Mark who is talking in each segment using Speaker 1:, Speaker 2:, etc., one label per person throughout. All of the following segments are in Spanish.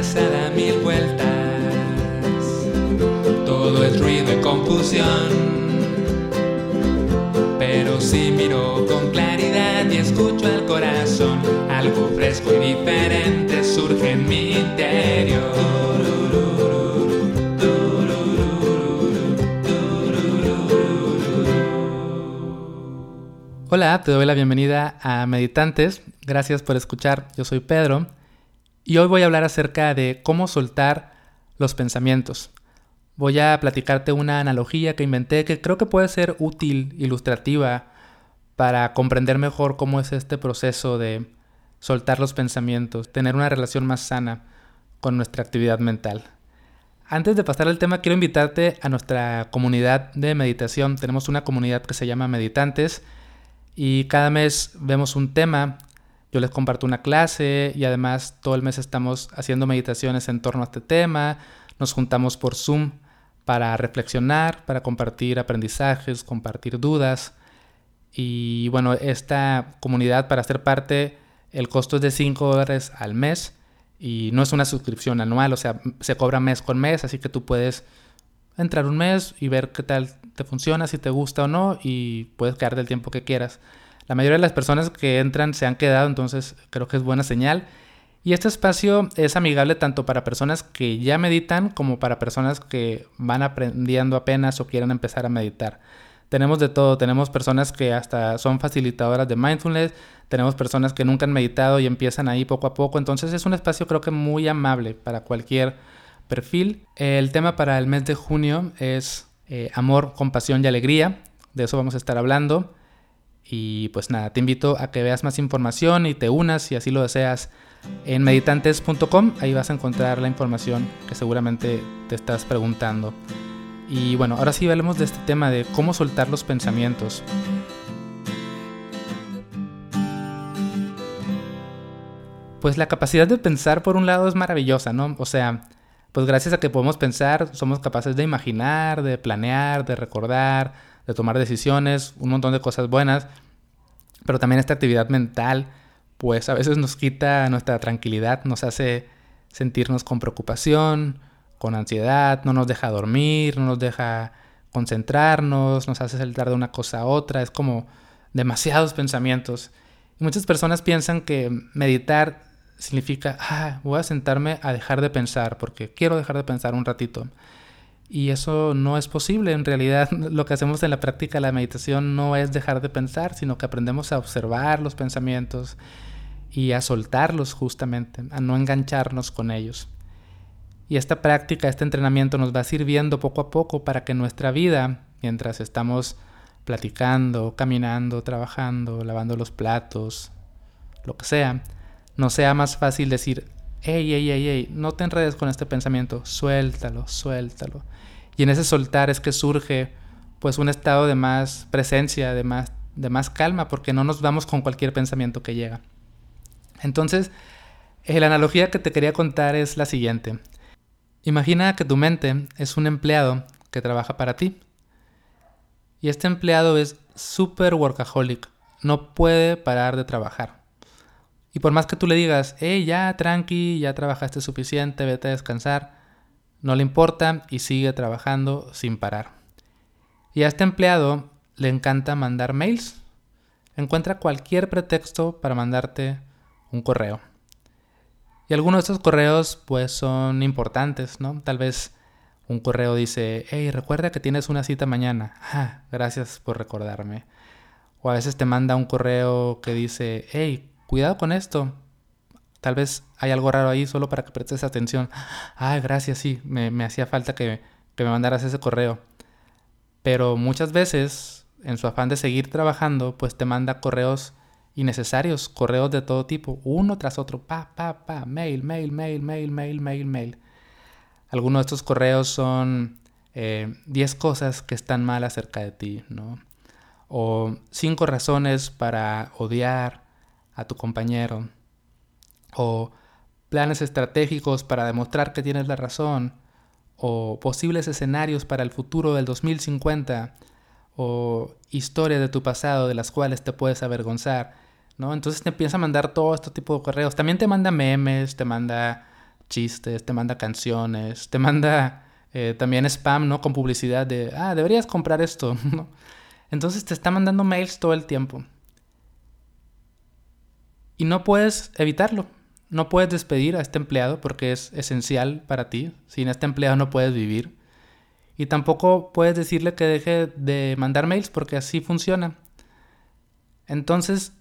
Speaker 1: cabeza da mil vueltas. Todo es ruido y confusión. Pero si miro con claridad y escucho al corazón, algo fresco y diferente surge en mi interior.
Speaker 2: Hola, te doy la bienvenida a Meditantes. Gracias por escuchar. Yo soy Pedro y hoy voy a hablar acerca de cómo soltar los pensamientos. Voy a platicarte una analogía que inventé que creo que puede ser útil, ilustrativa, para comprender mejor cómo es este proceso de soltar los pensamientos, tener una relación más sana con nuestra actividad mental. Antes de pasar al tema, quiero invitarte a nuestra comunidad de meditación. Tenemos una comunidad que se llama Meditantes y cada mes vemos un tema. Yo les comparto una clase y además todo el mes estamos haciendo meditaciones en torno a este tema. Nos juntamos por Zoom para reflexionar, para compartir aprendizajes, compartir dudas. Y bueno, esta comunidad para ser parte, el costo es de 5 dólares al mes y no es una suscripción anual, o sea, se cobra mes con mes, así que tú puedes entrar un mes y ver qué tal te funciona, si te gusta o no, y puedes quedarte el tiempo que quieras. La mayoría de las personas que entran se han quedado, entonces creo que es buena señal. Y este espacio es amigable tanto para personas que ya meditan como para personas que van aprendiendo apenas o quieren empezar a meditar. Tenemos de todo, tenemos personas que hasta son facilitadoras de mindfulness, tenemos personas que nunca han meditado y empiezan ahí poco a poco, entonces es un espacio creo que muy amable para cualquier perfil. El tema para el mes de junio es eh, amor, compasión y alegría. De eso vamos a estar hablando. Y pues nada, te invito a que veas más información y te unas si así lo deseas en meditantes.com. Ahí vas a encontrar la información que seguramente te estás preguntando. Y bueno, ahora sí hablemos de este tema de cómo soltar los pensamientos. Pues la capacidad de pensar por un lado es maravillosa, ¿no? O sea, pues gracias a que podemos pensar, somos capaces de imaginar, de planear, de recordar, de tomar decisiones, un montón de cosas buenas, pero también esta actividad mental, pues a veces nos quita nuestra tranquilidad, nos hace sentirnos con preocupación, con ansiedad, no nos deja dormir, no nos deja concentrarnos, nos hace saltar de una cosa a otra, es como demasiados pensamientos. Y muchas personas piensan que meditar significa, ah, voy a sentarme a dejar de pensar porque quiero dejar de pensar un ratito. Y eso no es posible. En realidad lo que hacemos en la práctica de la meditación no es dejar de pensar, sino que aprendemos a observar los pensamientos y a soltarlos justamente, a no engancharnos con ellos. Y esta práctica, este entrenamiento nos va sirviendo poco a poco para que nuestra vida, mientras estamos platicando, caminando, trabajando, lavando los platos, lo que sea, no sea más fácil decir, hey, hey, hey, hey, no te enredes con este pensamiento, suéltalo, suéltalo. Y en ese soltar es que surge pues un estado de más presencia, de más, de más calma, porque no nos vamos con cualquier pensamiento que llega. Entonces, eh, la analogía que te quería contar es la siguiente. Imagina que tu mente es un empleado que trabaja para ti. Y este empleado es súper workaholic, no puede parar de trabajar. Y por más que tú le digas, hey, ya, tranqui, ya trabajaste suficiente, vete a descansar, no le importa y sigue trabajando sin parar. Y a este empleado le encanta mandar mails. Encuentra cualquier pretexto para mandarte un correo. Y algunos de estos correos pues son importantes, ¿no? Tal vez un correo dice, hey, recuerda que tienes una cita mañana. Ah, gracias por recordarme. O a veces te manda un correo que dice, hey, cuidado con esto. Tal vez hay algo raro ahí solo para que prestes atención. Ah, gracias, sí, me, hacía falta que, me mandaras ese correo. Pero muchas veces, en su afán de seguir trabajando, pues te manda correos innecesarios, correos de todo tipo, uno tras otro, pa, pa, pa, mail, mail, mail, mail, mail, mail, mail. Algunos de estos correos son 10 eh, cosas que están mal acerca de ti, ¿no? O 5 razones para odiar a tu compañero, o planes estratégicos para demostrar que tienes la razón, o posibles escenarios para el futuro del 2050, o historias de tu pasado de las cuales te puedes avergonzar, ¿no? Entonces te empieza a mandar todo este tipo de correos. También te manda memes, te manda chistes, te manda canciones, te manda eh, también spam, ¿no? Con publicidad de, ah, deberías comprar esto, Entonces te está mandando mails todo el tiempo. Y no puedes evitarlo. No puedes despedir a este empleado porque es esencial para ti. Sin este empleado no puedes vivir. Y tampoco puedes decirle que deje de mandar mails porque así funciona. Entonces,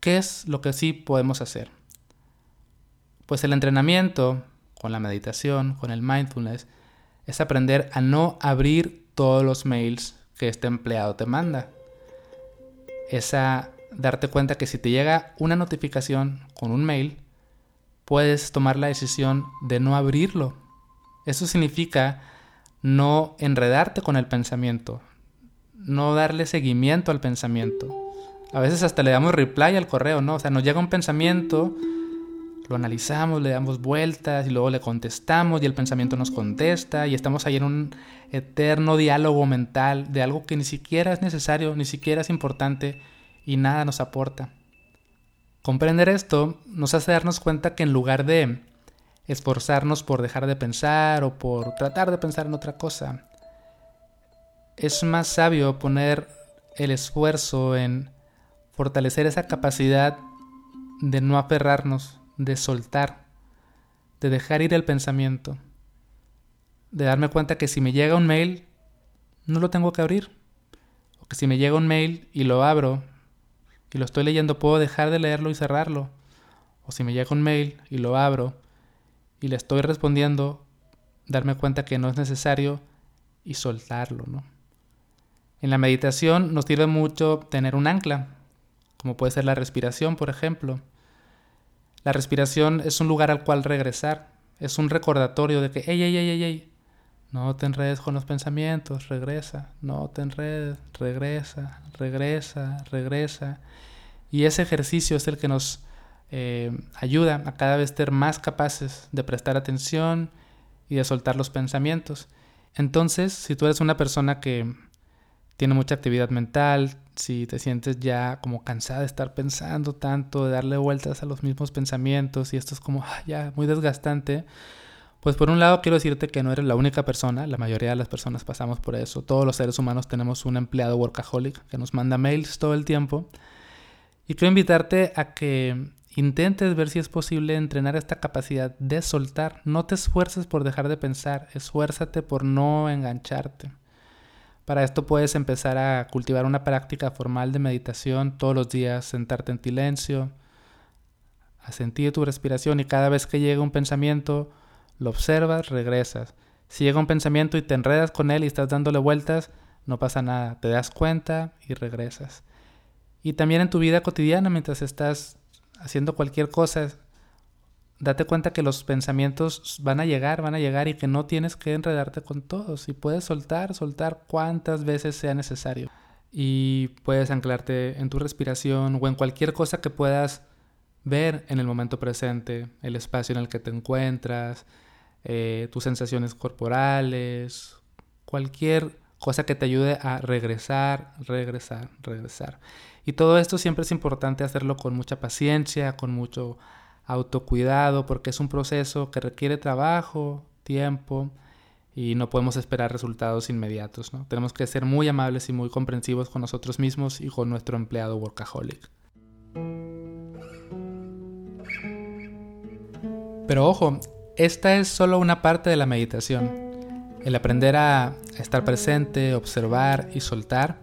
Speaker 2: ¿qué es lo que sí podemos hacer? Pues el entrenamiento con la meditación, con el mindfulness, es aprender a no abrir todos los mails que este empleado te manda. Es a darte cuenta que si te llega una notificación con un mail, puedes tomar la decisión de no abrirlo. Eso significa no enredarte con el pensamiento, no darle seguimiento al pensamiento. A veces hasta le damos reply al correo, ¿no? O sea, nos llega un pensamiento, lo analizamos, le damos vueltas y luego le contestamos y el pensamiento nos contesta y estamos ahí en un eterno diálogo mental de algo que ni siquiera es necesario, ni siquiera es importante y nada nos aporta. Comprender esto nos hace darnos cuenta que en lugar de esforzarnos por dejar de pensar o por tratar de pensar en otra cosa. Es más sabio poner el esfuerzo en fortalecer esa capacidad de no aferrarnos, de soltar, de dejar ir el pensamiento, de darme cuenta que si me llega un mail, no lo tengo que abrir, o que si me llega un mail y lo abro y lo estoy leyendo, puedo dejar de leerlo y cerrarlo, o si me llega un mail y lo abro y le estoy respondiendo, darme cuenta que no es necesario y soltarlo, ¿no? En la meditación nos sirve mucho tener un ancla, como puede ser la respiración, por ejemplo. La respiración es un lugar al cual regresar, es un recordatorio de que, ey, ey, ey, ey, ey, no te enredes con los pensamientos, regresa, no te enredes, regresa, regresa, regresa. Y ese ejercicio es el que nos eh, ayuda a cada vez ser más capaces de prestar atención y de soltar los pensamientos. Entonces, si tú eres una persona que tiene mucha actividad mental, si te sientes ya como cansada de estar pensando tanto, de darle vueltas a los mismos pensamientos y esto es como ah, ya muy desgastante, pues por un lado quiero decirte que no eres la única persona, la mayoría de las personas pasamos por eso, todos los seres humanos tenemos un empleado workaholic que nos manda mails todo el tiempo y quiero invitarte a que Intentes ver si es posible entrenar esta capacidad de soltar. No te esfuerces por dejar de pensar, esfuérzate por no engancharte. Para esto puedes empezar a cultivar una práctica formal de meditación todos los días, sentarte en silencio, a sentir tu respiración y cada vez que llega un pensamiento, lo observas, regresas. Si llega un pensamiento y te enredas con él y estás dándole vueltas, no pasa nada, te das cuenta y regresas. Y también en tu vida cotidiana, mientras estás haciendo cualquier cosa, date cuenta que los pensamientos van a llegar, van a llegar y que no tienes que enredarte con todos. Y puedes soltar, soltar cuantas veces sea necesario. Y puedes anclarte en tu respiración o en cualquier cosa que puedas ver en el momento presente, el espacio en el que te encuentras, eh, tus sensaciones corporales, cualquier cosa que te ayude a regresar, regresar, regresar. Y todo esto siempre es importante hacerlo con mucha paciencia, con mucho autocuidado, porque es un proceso que requiere trabajo, tiempo y no podemos esperar resultados inmediatos. ¿no? Tenemos que ser muy amables y muy comprensivos con nosotros mismos y con nuestro empleado workaholic. Pero ojo, esta es solo una parte de la meditación. El aprender a estar presente, observar y soltar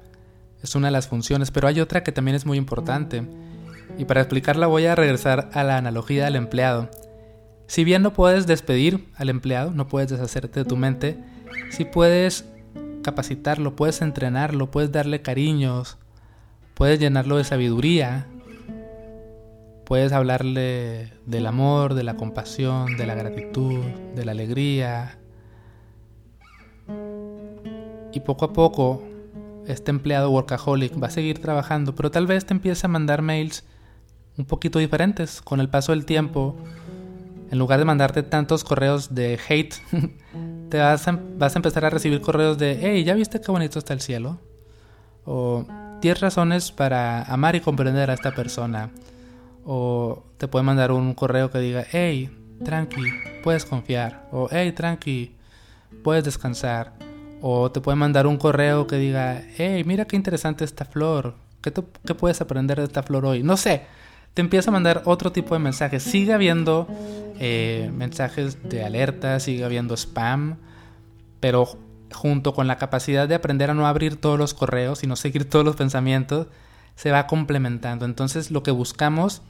Speaker 2: es una de las funciones, pero hay otra que también es muy importante. Y para explicarla voy a regresar a la analogía del empleado. Si bien no puedes despedir al empleado, no puedes deshacerte de tu mente, si puedes capacitarlo, puedes entrenarlo, puedes darle cariños, puedes llenarlo de sabiduría, puedes hablarle del amor, de la compasión, de la gratitud, de la alegría. Y poco a poco este empleado workaholic va a seguir trabajando, pero tal vez te empiece a mandar mails un poquito diferentes con el paso del tiempo. En lugar de mandarte tantos correos de hate, te vas a, vas a empezar a recibir correos de, hey, ¿ya viste qué bonito está el cielo? O 10 razones para amar y comprender a esta persona. O te puede mandar un correo que diga, hey, tranqui, puedes confiar. O, hey, tranqui, puedes descansar. O te puede mandar un correo que diga, hey, mira qué interesante esta flor. ¿Qué, ¿Qué, puedes aprender de esta flor hoy? No sé. Te empieza a mandar otro tipo de mensajes. Sigue habiendo eh, mensajes de alerta, sigue habiendo spam. Pero junto con la capacidad de aprender a no abrir todos los correos y no seguir todos los pensamientos, se va complementando. Entonces lo que buscamos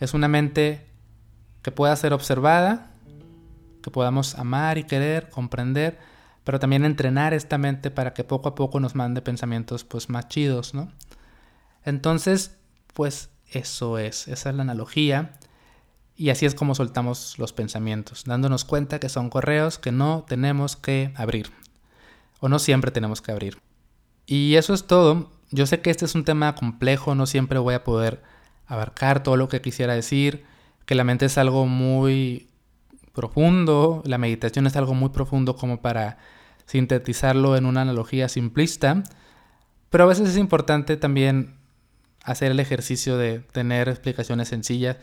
Speaker 2: es una mente que pueda ser observada, que podamos amar y querer, comprender, pero también entrenar esta mente para que poco a poco nos mande pensamientos pues más chidos, ¿no? Entonces, pues eso es, esa es la analogía. Y así es como soltamos los pensamientos, dándonos cuenta que son correos que no tenemos que abrir. O no siempre tenemos que abrir. Y eso es todo. Yo sé que este es un tema complejo, no siempre voy a poder abarcar todo lo que quisiera decir, que la mente es algo muy profundo, la meditación es algo muy profundo como para sintetizarlo en una analogía simplista, pero a veces es importante también hacer el ejercicio de tener explicaciones sencillas,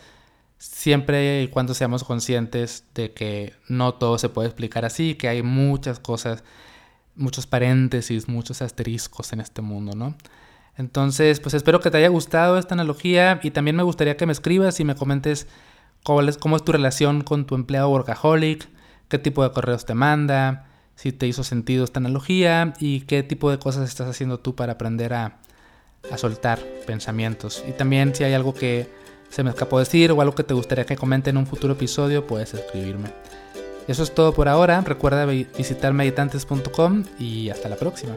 Speaker 2: siempre y cuando seamos conscientes de que no todo se puede explicar así, que hay muchas cosas, muchos paréntesis, muchos asteriscos en este mundo, ¿no? Entonces, pues espero que te haya gustado esta analogía y también me gustaría que me escribas y me comentes cómo es, tu relación con tu empleado workaholic, qué tipo de correos te manda, si te hizo sentido esta analogía y qué tipo de cosas estás haciendo tú para aprender a, a soltar pensamientos. Y también si hay algo que se me escapó decir o algo que te gustaría que comente en un futuro episodio, puedes escribirme. Eso es todo por ahora. Recuerda visitar meditantes.com y hasta la próxima.